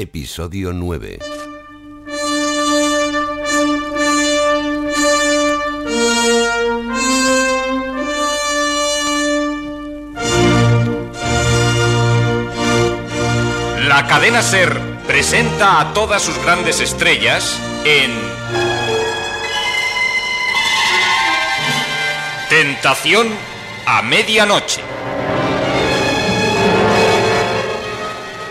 Episodio 9. La cadena Ser presenta a todas sus grandes estrellas en Tentación a medianoche.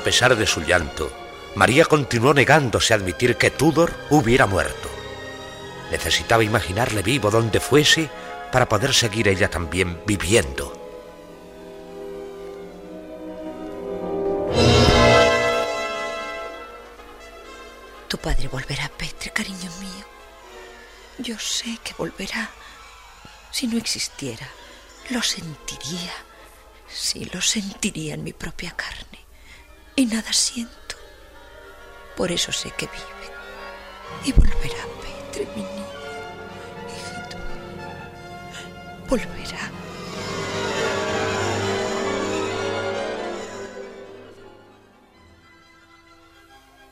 A pesar de su llanto, María continuó negándose a admitir que Tudor hubiera muerto. Necesitaba imaginarle vivo donde fuese para poder seguir ella también viviendo. Tu padre volverá, Petre, cariño mío. Yo sé que volverá. Si no existiera, lo sentiría. Sí, lo sentiría en mi propia carne. Y nada siento. Por eso sé que vive. Y volverá, Petre, mi niño. Hijito. Volverá.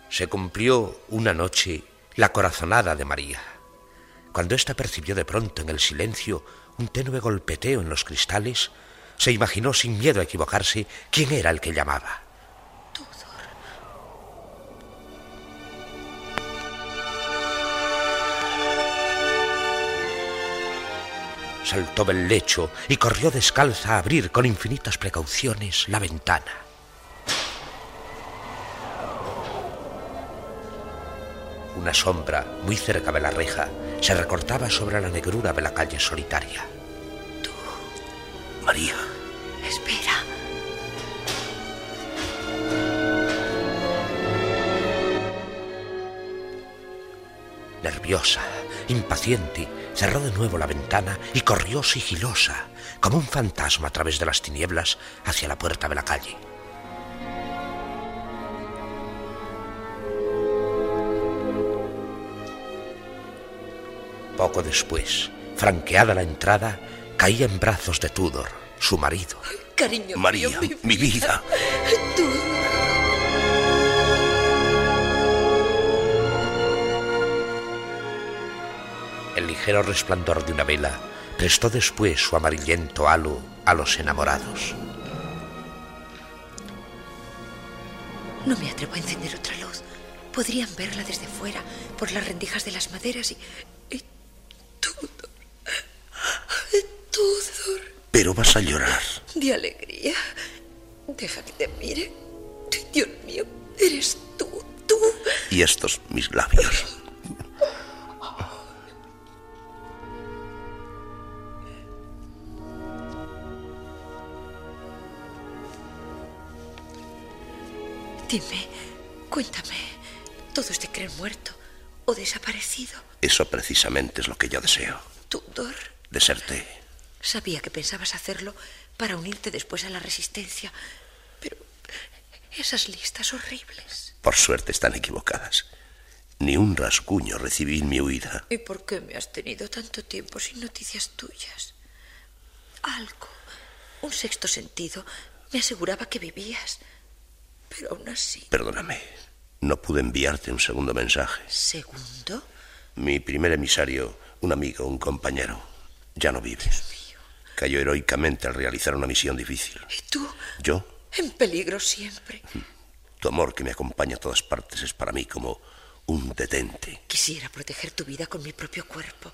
Se cumplió una noche la corazonada de María. Cuando ésta percibió de pronto en el silencio un tenue golpeteo en los cristales, se imaginó sin miedo a equivocarse quién era el que llamaba. Saltó del lecho y corrió descalza a abrir con infinitas precauciones la ventana. Una sombra, muy cerca de la reja, se recortaba sobre la negrura de la calle solitaria. María. Espera. Nerviosa, impaciente, cerró de nuevo la ventana y corrió sigilosa, como un fantasma a través de las tinieblas, hacia la puerta de la calle. Poco después, franqueada la entrada, caía en brazos de Tudor, su marido. Cariño María, mío, mi vida. Tú. Ligero resplandor de una vela prestó después su amarillento halo a los enamorados. No me atrevo a encender otra luz. Podrían verla desde fuera, por las rendijas de las maderas y... y Tudor. Tudor. Pero vas a llorar. De alegría. Deja que te mire. Dios mío, eres tú, tú. Y estos mis labios. Dime, cuéntame. ¿Todos te creen muerto o desaparecido? Eso precisamente es lo que yo deseo. Tudor. Deserté. Sabía que pensabas hacerlo para unirte después a la resistencia. Pero esas listas horribles. Por suerte están equivocadas. Ni un rasguño recibí en mi huida. ¿Y por qué me has tenido tanto tiempo sin noticias tuyas? Algo, un sexto sentido, me aseguraba que vivías. Pero aún así. Perdóname. No pude enviarte un segundo mensaje. ¿Segundo? Mi primer emisario, un amigo, un compañero, ya no vive. Cayó heroicamente al realizar una misión difícil. ¿Y tú? ¿Yo? En peligro siempre. Tu amor que me acompaña a todas partes es para mí como un detente. Quisiera proteger tu vida con mi propio cuerpo.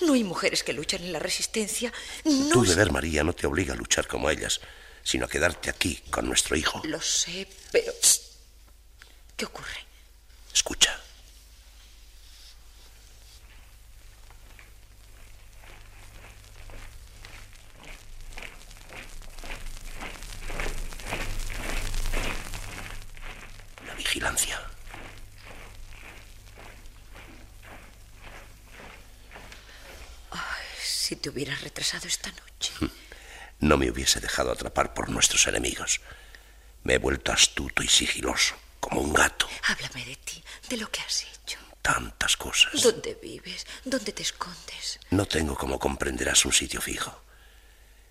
No hay mujeres que luchan en la resistencia. No Tu deber, María, no te obliga a luchar como ellas, sino a quedarte aquí con nuestro hijo. Lo sé, pero... ¿Qué ocurre? Escucha. La vigilancia. Si te hubieras retrasado esta noche. No me hubiese dejado atrapar por nuestros enemigos. Me he vuelto astuto y sigiloso, como un gato. Háblame de ti, de lo que has hecho. Tantas cosas. ¿Dónde vives? ¿Dónde te escondes? No tengo, como comprenderás, un sitio fijo.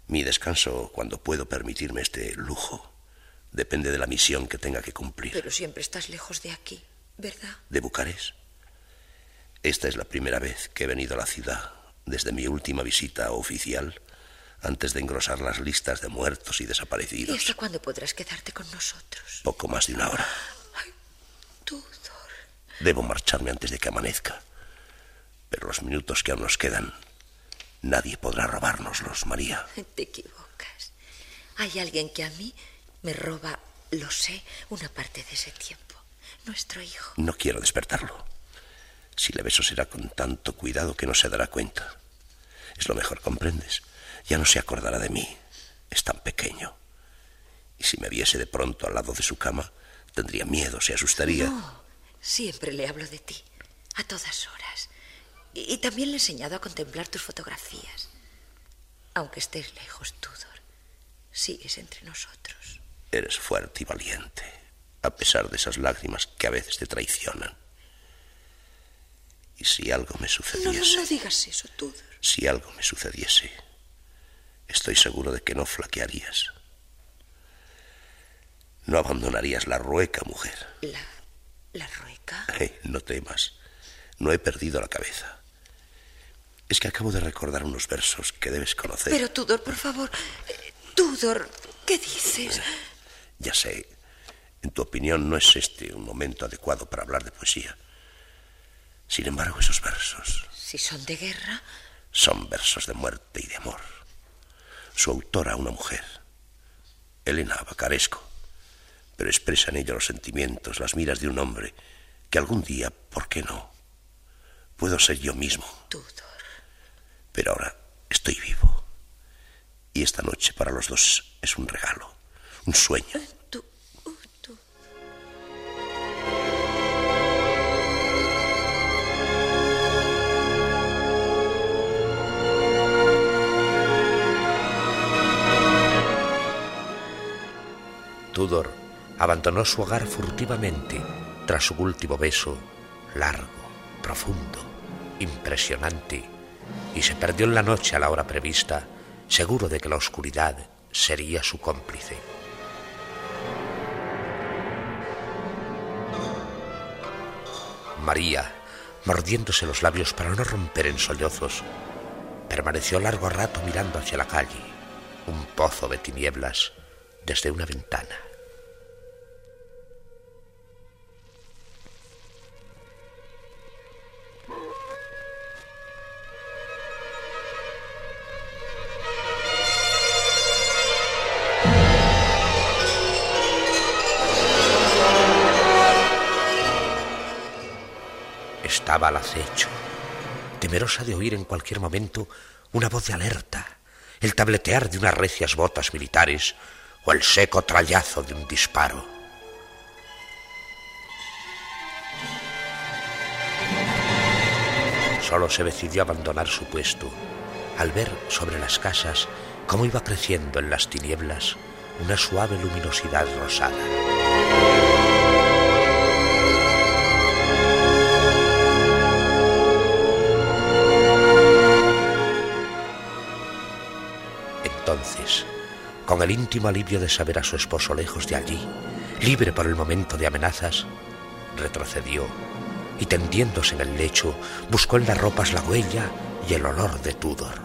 Mi descanso, cuando puedo permitirme este lujo, depende de la misión que tenga que cumplir. Pero siempre estás lejos de aquí, ¿verdad? ¿De Bucarest? Esta es la primera vez que he venido a la ciudad desde mi última visita oficial antes de engrosar las listas de muertos y ¿Y desaparecidos. hasta cuándo podrás quedarte con nosotros? Poco más de una hora. Tudor. Debo marcharme antes de que amanezca. Pero los minutos que aún nos quedan, nadie podrá robárnoslos, María. Te equivocas. Hay alguien que a mí me roba, lo sé, una parte de ese tiempo. Nuestro hijo. No quiero despertarlo. Si le beso será con tanto cuidado que no se dará cuenta. Es lo mejor, ¿comprendes? Ya no se acordará de mí. Es tan pequeño. Y si me viese de pronto al lado de su cama, tendría miedo, se asustaría. No, siempre le hablo de ti, a todas horas. Y, y también le he enseñado a contemplar tus fotografías. Aunque estés lejos, Tudor, sigues entre nosotros. Eres fuerte y valiente, a pesar de esas lágrimas que a veces te traicionan. Y si algo me No, no, sucediese, no digas eso, Tudor. si algo me sucediese, estoy seguro de que no flaquearías. No abandonarías la rueca, mujer. La, la rueca. Eh, no temas, no he perdido la cabeza. Es que acabo de recordar unos versos que debes conocer. Pero, Tudor, por favor. eh, Tudor, ¿qué dices? Ya sé, en tu opinión no es este un momento adecuado para hablar de poesía. Sin embargo, esos versos Si son de guerra, son versos de muerte y de amor. Su autora, una mujer, Elena Bacaresco, pero expresa en ello los sentimientos, las miras de un hombre que algún día, ¿por qué no? Puedo ser yo mismo, Tudor. pero ahora estoy vivo. Y esta noche para los dos es un regalo, un sueño. Tudor abandonó su hogar furtivamente tras su último beso, largo, profundo, impresionante, y se perdió en la noche a la hora prevista, seguro de que la oscuridad sería su cómplice. María, mordiéndose los labios para no romper en sollozos, permaneció largo rato mirando hacia la calle, un pozo de tinieblas, desde una ventana. Estaba al acecho, temerosa de oír en cualquier momento una voz de alerta, el tabletear de unas recias botas militares o el seco trallazo de un disparo. Solo se decidió abandonar su puesto al ver sobre las casas cómo iba creciendo en las tinieblas una suave luminosidad rosada. Entonces, con el íntimo alivio de saber a su esposo lejos de allí, libre por el momento de amenazas, retrocedió y tendiéndose en el lecho, buscó en las ropas la huella y el olor de Tudor.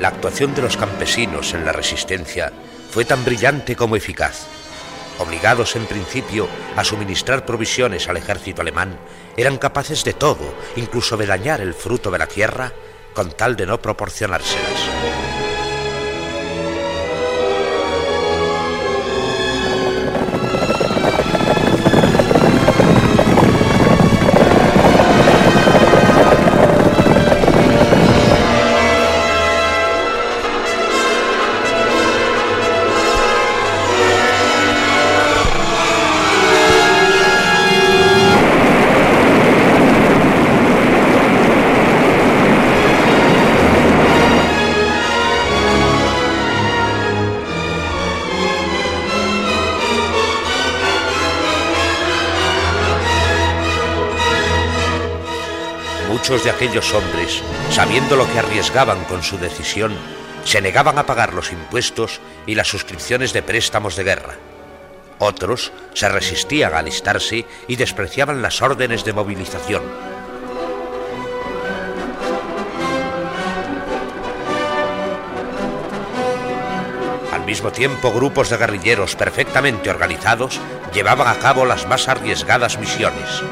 La actuación de los campesinos en la resistencia fue tan brillante como eficaz. Obligados en principio a suministrar provisiones al ejército alemán, eran capaces de todo, incluso de dañar el fruto de la tierra, con tal de no proporcionárselas. Muchos de aquellos hombres, sabiendo lo que arriesgaban con su decisión, se negaban a pagar los impuestos y las suscripciones de préstamos de guerra. Otros se resistían a alistarse y despreciaban las órdenes de movilización. Al mismo tiempo, grupos de guerrilleros perfectamente organizados llevaban a cabo las más arriesgadas misiones.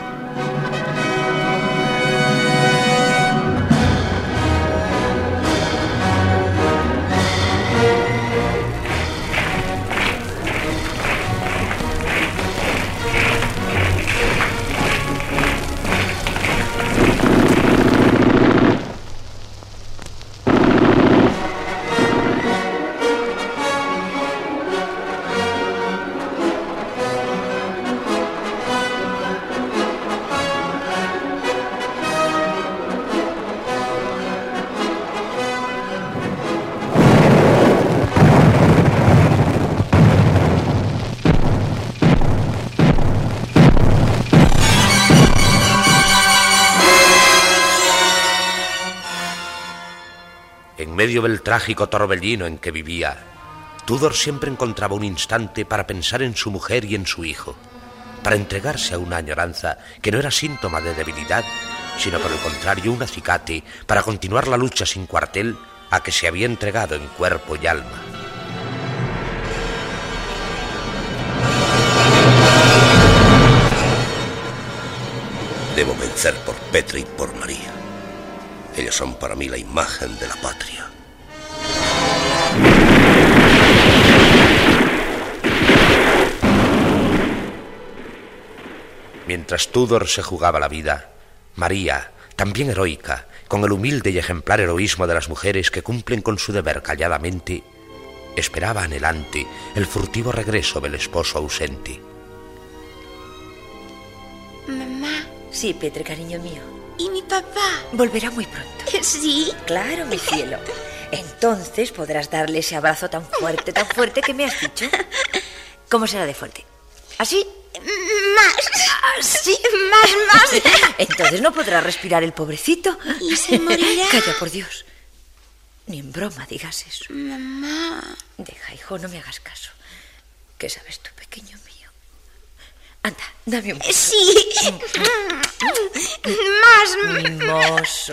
Medio del trágico torbellino en que vivía, Tudor siempre encontraba un instante para pensar en su mujer y en su hijo, para entregarse a una añoranza que no era síntoma de debilidad, sino por el contrario un acicate para continuar la lucha sin cuartel a que se había entregado en cuerpo y alma. Debo vencer por Petra y por María. Ellos son para mí la imagen de la patria. Mientras Tudor se jugaba la vida, María, también heroica, con el humilde y ejemplar heroísmo de las mujeres que cumplen con su deber calladamente, esperaba anhelante el furtivo regreso del esposo ausente. Mamá, Sí, Petre, cariño mío. ¿y mi papá? Volverá muy pronto. Sí. Claro, mi cielo. Entonces podrás darle ese abrazo tan fuerte, tan fuerte que me has dicho. ¿Cómo será de fuerte? ¿Así? Más. ¿Así? Más, más. Entonces no podrá respirar el pobrecito. ¿Y se morirá? Calla, por Dios. Ni en broma digas eso. Mamá. Deja, hijo, no me hagas caso. ¿Qué sabes tú, pequeño mío? Anda, dame un beso. Sí. Más. Mimoso.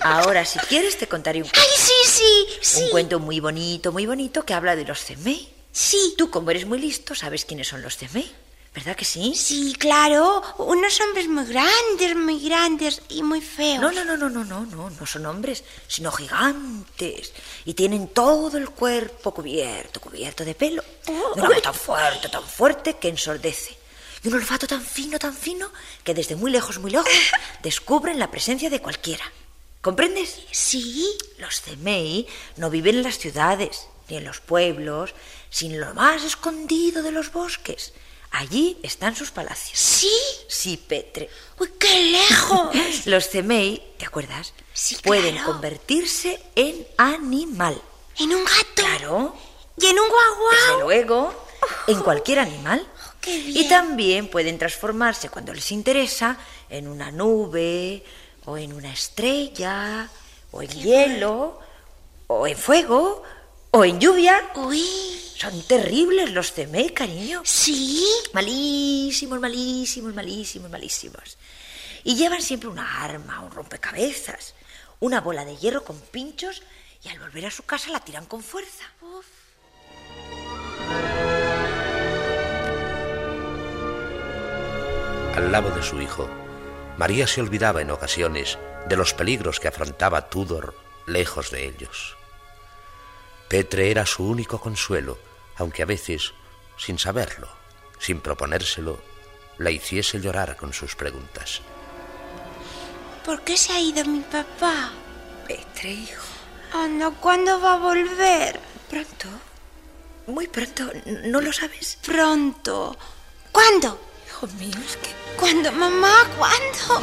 Ahora, si quieres, te contaré un, Ay, sí, sí, sí. un cuento muy bonito, muy bonito, que habla de los cemei. Sí. Tú, como eres muy listo, sabes quiénes son los cemei, ¿verdad que sí? Sí, claro. Unos hombres muy grandes, muy grandes y muy feos. No, no, no, no, no, no, no, no son hombres, sino gigantes. Y tienen todo el cuerpo cubierto, cubierto de pelo. De una voz tan fuerte, tan fuerte que ensordece. Y un olfato tan fino, tan fino, que desde muy lejos, muy lejos, descubren la presencia de cualquiera. ¿Comprendes? Sí. Los cemei no viven en las ciudades, ni en los pueblos, sino en lo más escondido de los bosques. Allí están sus palacios. Sí. Sí, Petre. Uy, qué lejos. Los cemei, ¿te acuerdas? Sí, Pueden claro. convertirse en animal. En un gato. Claro, Y en un desde guaguao. luego, en cualquier animal. Qué qué bien. Y también pueden transformarse cuando les interesa en una nube, o en una estrella, o en hielo, o en fuego, o en lluvia. Uy, Son terribles los CME, cariño. ¿sí? Malísimos, malísimos, malísimos, malísimos. Y llevan siempre una arma, un rompecabezas, una bola de hierro con pinchos y al volver a su casa la tiran con fuerza. Al lado de su hijo, María se olvidaba en ocasiones de los peligros que afrontaba Tudor lejos de ellos. Petre era su único consuelo, aunque a veces, sin saberlo, sin proponérselo, la hiciese llorar con sus preguntas. ¿Por qué se ha ido mi papá? Petre, hijo, Anda, ¿cuándo va a volver? pronto, muy pronto, ¿no lo sabes? Pronto. ¿Cuándo? Hijo mío, es que... ¿Cuándo, mamá? ¿Cuándo?